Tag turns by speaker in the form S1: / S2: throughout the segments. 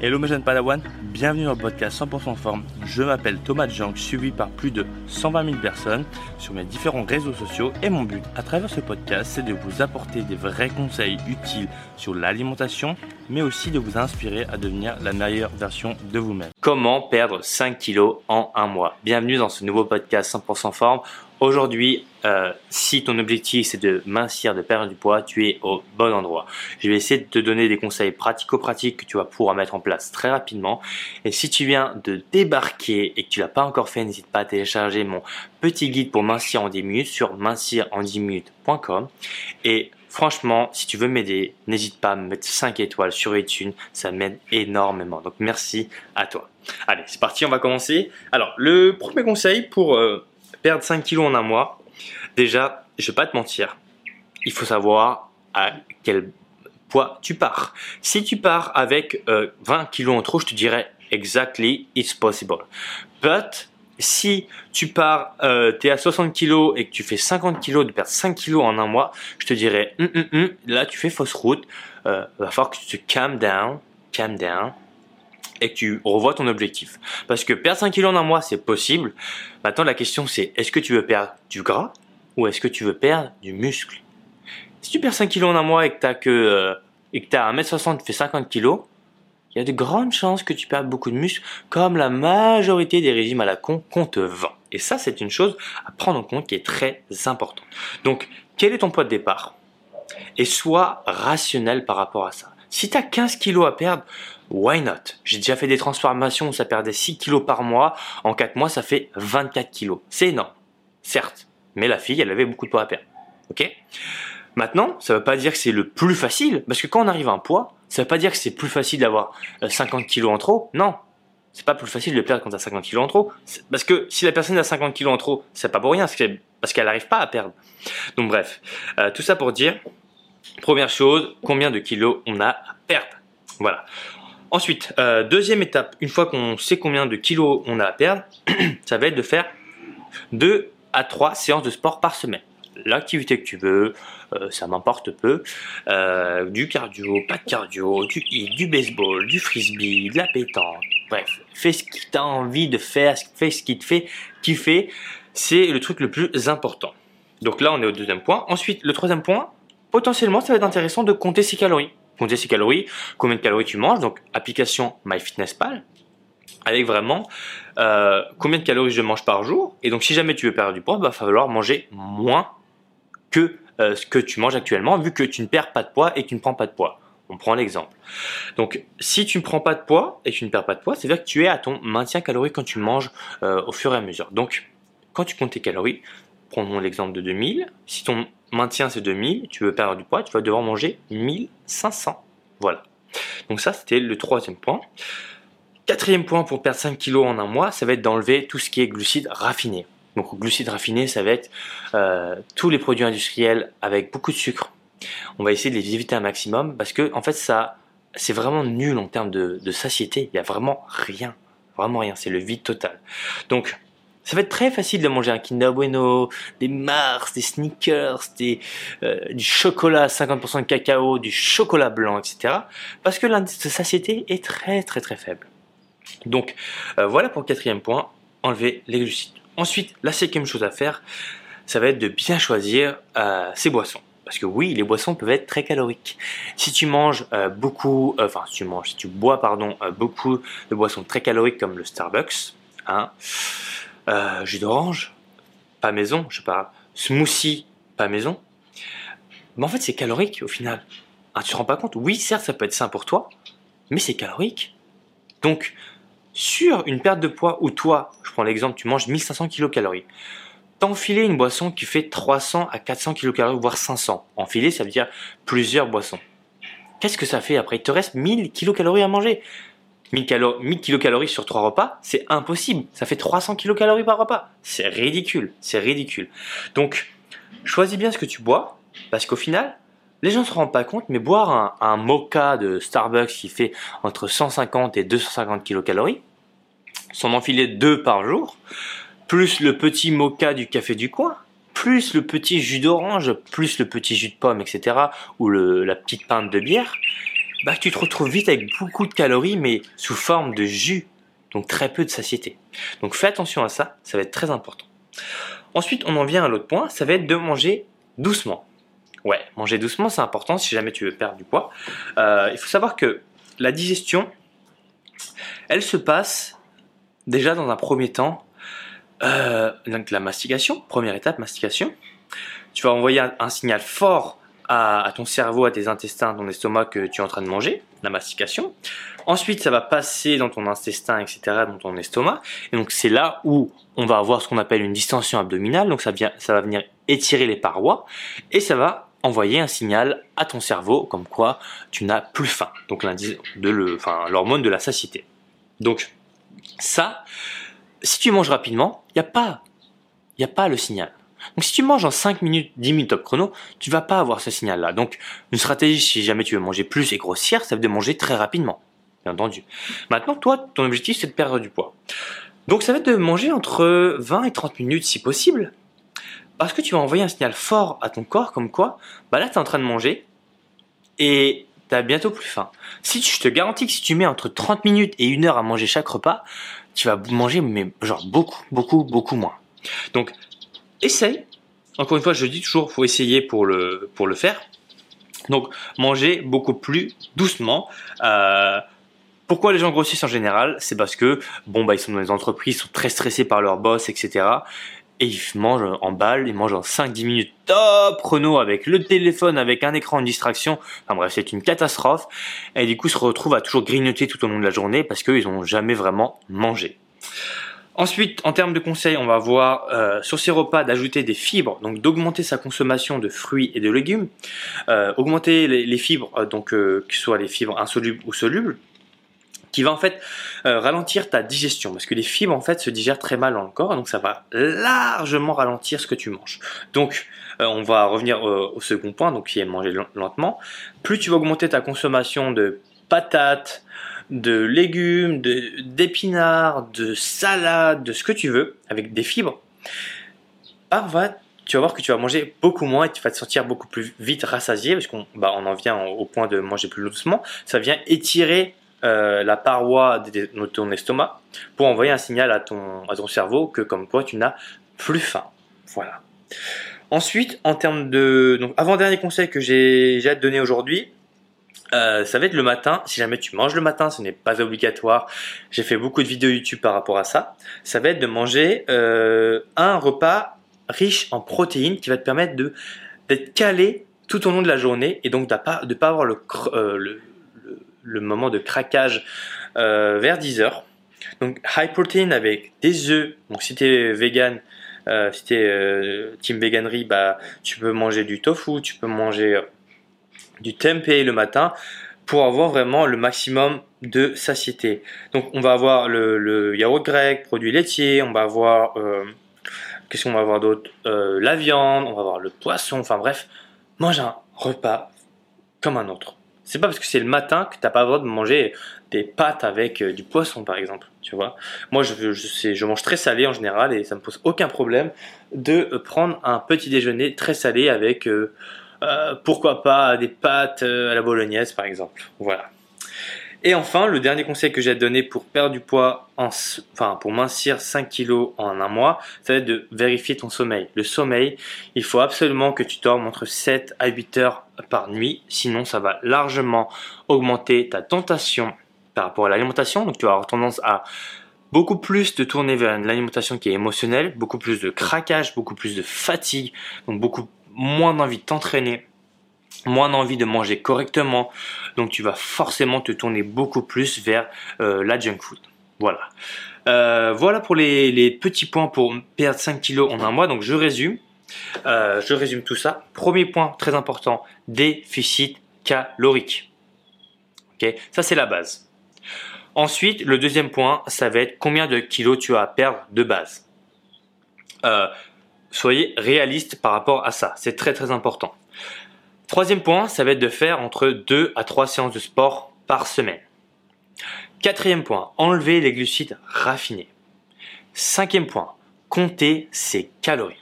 S1: Hello mes jeunes Padawan, bienvenue dans le podcast 100% forme. Je m'appelle Thomas Jank, suivi par plus de 120 000 personnes sur mes différents réseaux sociaux et mon but à travers ce podcast c'est de vous apporter des vrais conseils utiles sur l'alimentation mais aussi de vous inspirer à devenir la meilleure version de vous-même. Comment perdre 5 kilos en un mois? Bienvenue dans ce nouveau podcast 100% forme Aujourd'hui, euh, si ton objectif c'est de mincir, de perdre du poids, tu es au bon endroit. Je vais essayer de te donner des conseils pratico-pratiques que tu vas pouvoir mettre en place très rapidement. Et si tu viens de débarquer et que tu l'as pas encore fait, n'hésite pas à télécharger mon petit guide pour mincir en 10 minutes sur minciren10minutes.com. Et franchement, si tu veux m'aider, n'hésite pas à me mettre 5 étoiles sur iTunes, ça m'aide énormément. Donc merci à toi. Allez, c'est parti, on va commencer. Alors, le premier conseil pour... Euh, perdre 5 kilos en un mois, déjà, je vais pas te mentir, il faut savoir à quel poids tu pars. Si tu pars avec 20 euh, kilos en trop, je te dirais exactly it's possible. But si tu pars, euh, tu es à 60 kilos et que tu fais 50 kilos, de perdre 5 kilos en un mois, je te dirais, hum, hum, hum, là tu fais fausse route, euh, va falloir que tu te calm down, calm down, et que tu revois ton objectif. Parce que perdre 5 kilos en un mois, c'est possible. Maintenant, la question c'est est-ce que tu veux perdre du gras ou est-ce que tu veux perdre du muscle? Si tu perds 5 kilos en un mois et que tu as que euh, et que as 1m60, tu fais 50 kilos, il y a de grandes chances que tu perdes beaucoup de muscle, comme la majorité des régimes à la con qu'on te vend. Et ça, c'est une chose à prendre en compte qui est très importante. Donc, quel est ton poids de départ? Et sois rationnel par rapport à ça. Si tu as 15 kilos à perdre, why not? J'ai déjà fait des transformations où ça perdait 6 kilos par mois. En 4 mois, ça fait 24 kilos. C'est énorme, certes. Mais la fille, elle avait beaucoup de poids à perdre. Ok? Maintenant, ça ne veut pas dire que c'est le plus facile, parce que quand on arrive à un poids, ça ne veut pas dire que c'est plus facile d'avoir 50 euh, kilos en trop. Non, c'est pas plus facile de perdre quand tu as 50 kilos en trop. Parce que si la personne a 50 kilos en trop, c'est pas pour rien, parce qu'elle n'arrive pas à perdre. Donc bref, euh, tout ça pour dire, première chose, combien de kilos on a à perdre? Voilà. Ensuite, euh, deuxième étape, une fois qu'on sait combien de kilos on a à perdre, ça va être de faire 2 à 3 séances de sport par semaine. L'activité que tu veux, euh, ça m'importe peu. Euh, du cardio, pas de cardio, du du baseball, du frisbee, de la pétanque. Bref, fais ce que tu as envie de faire, fais ce qui te fait kiffer. C'est le truc le plus important. Donc là, on est au deuxième point. Ensuite, le troisième point, potentiellement, ça va être intéressant de compter ses calories compter ses calories, combien de calories tu manges, donc application MyFitnessPal, avec vraiment euh, combien de calories je mange par jour. Et donc si jamais tu veux perdre du poids, il va falloir manger moins que euh, ce que tu manges actuellement, vu que tu ne perds pas de poids et tu ne prends pas de poids. On prend l'exemple. Donc, si tu ne prends pas de poids et que tu ne perds pas de poids, c'est-à-dire que tu es à ton maintien calorique quand tu manges euh, au fur et à mesure. Donc, quand tu comptes tes calories, prenons l'exemple de 2000. Si ton maintien c'est 2000, tu veux perdre du poids, tu vas devoir manger 1500. Voilà. Donc ça, c'était le troisième point. Quatrième point pour perdre 5 kilos en un mois, ça va être d'enlever tout ce qui est glucides raffinés. Donc glucides raffinés, ça va être euh, tous les produits industriels avec beaucoup de sucre. On va essayer de les éviter un maximum parce que en fait ça, c'est vraiment nul en termes de, de satiété. Il n'y a vraiment rien, vraiment rien. C'est le vide total. Donc ça va être très facile de manger un Kinder Bueno, des Mars, des Snickers, des, euh, du chocolat 50% de cacao, du chocolat blanc, etc. Parce que l'indice de satiété est très très très faible. Donc euh, voilà pour le quatrième point, enlever les glucides. Ensuite, la cinquième chose à faire, ça va être de bien choisir euh, ses boissons. Parce que oui, les boissons peuvent être très caloriques. Si tu manges beaucoup, enfin si tu manges, si tu bois pardon, beaucoup de boissons très caloriques comme le Starbucks, hein, euh, jus d'orange, pas maison, je sais pas, smoothie, pas maison. Mais en fait, c'est calorique au final. Ah, tu te rends pas compte? Oui, certes, ça peut être sain pour toi, mais c'est calorique. Donc, sur une perte de poids où toi, je prends l'exemple, tu manges 1500 kcal, t'enfiler une boisson qui fait 300 à 400 kcal, voire 500. Enfiler, ça veut dire plusieurs boissons. Qu'est-ce que ça fait après? Il te reste 1000 kcal à manger. 1000, kilocalories sur 3 repas, c'est impossible. Ça fait 300 kilocalories par repas. C'est ridicule, c'est ridicule. Donc, choisis bien ce que tu bois, parce qu'au final, les gens ne se rendent pas compte, mais boire un, mocha de Starbucks qui fait entre 150 et 250 kilocalories, s'en enfiler deux par jour, plus le petit mocha du café du coin, plus le petit jus d'orange, plus le petit jus de pomme, etc., ou la petite pinte de bière, bah, tu te retrouves vite avec beaucoup de calories, mais sous forme de jus, donc très peu de satiété. Donc fais attention à ça, ça va être très important. Ensuite, on en vient à l'autre point, ça va être de manger doucement. Ouais, manger doucement, c'est important si jamais tu veux perdre du poids. Euh, il faut savoir que la digestion, elle se passe déjà dans un premier temps, euh, donc la mastication, première étape, mastication. Tu vas envoyer un, signal fort à, ton cerveau, à tes intestins, à ton estomac que tu es en train de manger, la mastication. Ensuite, ça va passer dans ton intestin, etc., dans ton estomac. Et donc, c'est là où on va avoir ce qu'on appelle une distension abdominale. Donc, ça, vient, ça va venir étirer les parois et ça va envoyer un signal à ton cerveau comme quoi tu n'as plus faim. Donc, l'hormone de la satiété. Donc, ça, si tu manges rapidement, il n'y a pas, il a pas le signal. Donc si tu manges en 5 minutes, 10 minutes top chrono, tu vas pas avoir ce signal-là. Donc une stratégie, si jamais tu veux manger plus et grossir, ça veut de manger très rapidement, bien entendu. Maintenant, toi, ton objectif, c'est de perdre du poids. Donc ça va être de manger entre 20 et 30 minutes si possible, parce que tu vas envoyer un signal fort à ton corps, comme quoi, bah là, tu es en train de manger, et tu as bientôt plus faim. Si je te garantis que si tu mets entre 30 minutes et 1 heure à manger chaque repas, tu vas manger mais genre beaucoup, beaucoup, beaucoup moins. Donc essaye. Encore une fois, je dis toujours, faut essayer pour le, faire. Donc, manger beaucoup plus doucement. Euh, pourquoi les gens grossissent en général? C'est parce que, bon, bah, ils sont dans les entreprises, ils sont très stressés par leur boss, etc. Et ils mangent en balle, ils mangent en 5-10 minutes top chrono avec le téléphone, avec un écran de distraction. Enfin bref, c'est une catastrophe. Et du coup, se retrouvent à toujours grignoter tout au long de la journée parce qu'ils n'ont jamais vraiment mangé. Ensuite, en termes de conseils, on va voir euh, sur ces repas d'ajouter des fibres, donc d'augmenter sa consommation de fruits et de légumes, euh, augmenter les, fibres, euh, donc que ce soit les fibres insolubles ou solubles, qui va en fait ralentir ta digestion, parce que les fibres en fait se digèrent très mal dans le corps, donc ça va largement ralentir ce que tu manges. Donc, on va revenir au second point, donc qui est manger lentement. Plus tu vas augmenter ta consommation de patates, de légumes, d'épinards, de, salades, de ce que tu veux, avec des fibres, va, tu vas voir que tu vas manger beaucoup moins et tu vas te sentir beaucoup plus vite rassasié, parce qu'on bah, on en vient au point de manger plus doucement. Ça vient étirer euh, la paroi de, ton estomac pour envoyer un signal à ton, à ton cerveau que comme quoi tu n'as plus faim. Voilà. Ensuite, en termes de... Donc, avant-dernier conseil que j'ai à te donner aujourd'hui, euh, ça va être le matin. Si jamais tu manges le matin, ce n'est pas obligatoire. J'ai fait beaucoup de vidéos YouTube par rapport à ça. Ça va être de manger euh, un repas riche en protéines qui va te permettre de d'être calé tout au long de la journée et donc de pas de pas avoir le, euh, le, le, moment de craquage vers 10 heures. Donc high protein avec des œufs. Donc si tu es vegan, si tu es team veganerie, bah tu peux manger du tofu, tu peux manger du tempeh le matin pour avoir vraiment le maximum de satiété. Donc on va avoir le, yaourt grec, produits laitiers, on va avoir euh, qu'est-ce qu'on va avoir d'autre? Euh, La viande, on va avoir le poisson, enfin bref, mange un repas comme un autre. C'est pas parce que c'est le matin que t'as pas le droit de manger des pâtes avec euh, du poisson par exemple, tu vois. Moi je, je, je mange très salé en général et ça me pose aucun problème de prendre un petit déjeuner très salé avec euh, pourquoi pas des pâtes euh, à la bolognaise par exemple. Voilà. Et enfin, le dernier conseil que j'ai à donner pour perdre du poids, enfin pour mincir 5 kilos en un mois, ça va être de vérifier ton sommeil. Le sommeil, il faut absolument que tu dormes entre 7 à 8 heures par nuit, sinon ça va largement augmenter ta tentation par rapport à l'alimentation. Donc tu vas avoir tendance à beaucoup plus de tourner vers une alimentation qui est émotionnelle, beaucoup plus de craquage, beaucoup plus de fatigue, donc beaucoup moins d'envie de t'entraîner, moins d'envie de manger correctement. Donc tu vas forcément te tourner beaucoup plus vers euh, la junk food. Voilà. Euh, voilà pour les, petits points pour perdre 5 kilos en un mois. Donc je résume. Euh, je résume tout ça. Premier point très important, déficit calorique. Ok, ça c'est la base. Ensuite, le deuxième point, ça va être combien de kilos tu as à perdre de base soyez réaliste par rapport à ça. C'est très très important. Troisième point, ça va être de faire entre 2 à 3 séances de sport par semaine. Quatrième point, enlever les glucides raffinés. Cinquième point, compter ses calories.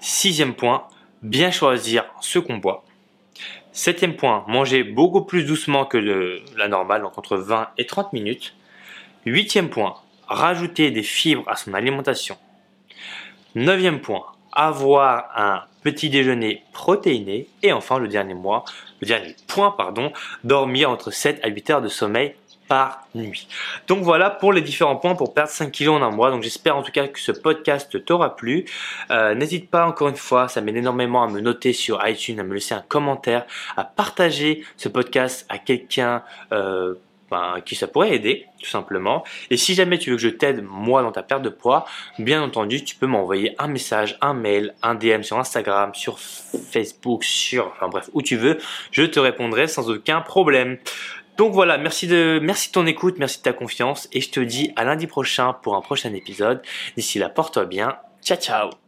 S1: Sixième point, bien choisir ce qu'on boit. Septième point, manger beaucoup plus doucement que la normale, donc entre 20 et 30 minutes. Huitième point, rajouter des fibres à son alimentation. Neuvième point, avoir un petit déjeuner protéiné. Et enfin, le dernier mois, le dernier point, pardon, dormir entre 7 à 8 heures de sommeil par nuit. Donc voilà pour les différents points pour perdre 5 kilos en un mois. Donc j'espère en tout cas que ce podcast t'aura plu. Euh, n'hésite pas encore une fois, ça m'aide énormément à me noter sur iTunes, à me laisser un commentaire, à partager ce podcast à quelqu'un euh, ben, qui ça pourrait aider, tout simplement. Et si jamais tu veux que je t'aide, moi, dans ta perte de poids, bien entendu, tu peux m'envoyer un message, un mail, un DM sur Instagram, sur Facebook, sur, enfin bref, où tu veux. Je te répondrai sans aucun problème. Donc voilà, merci de, merci de ton écoute, merci de ta confiance, et je te dis à lundi prochain pour un prochain épisode. D'ici là, porte-toi bien. Ciao, ciao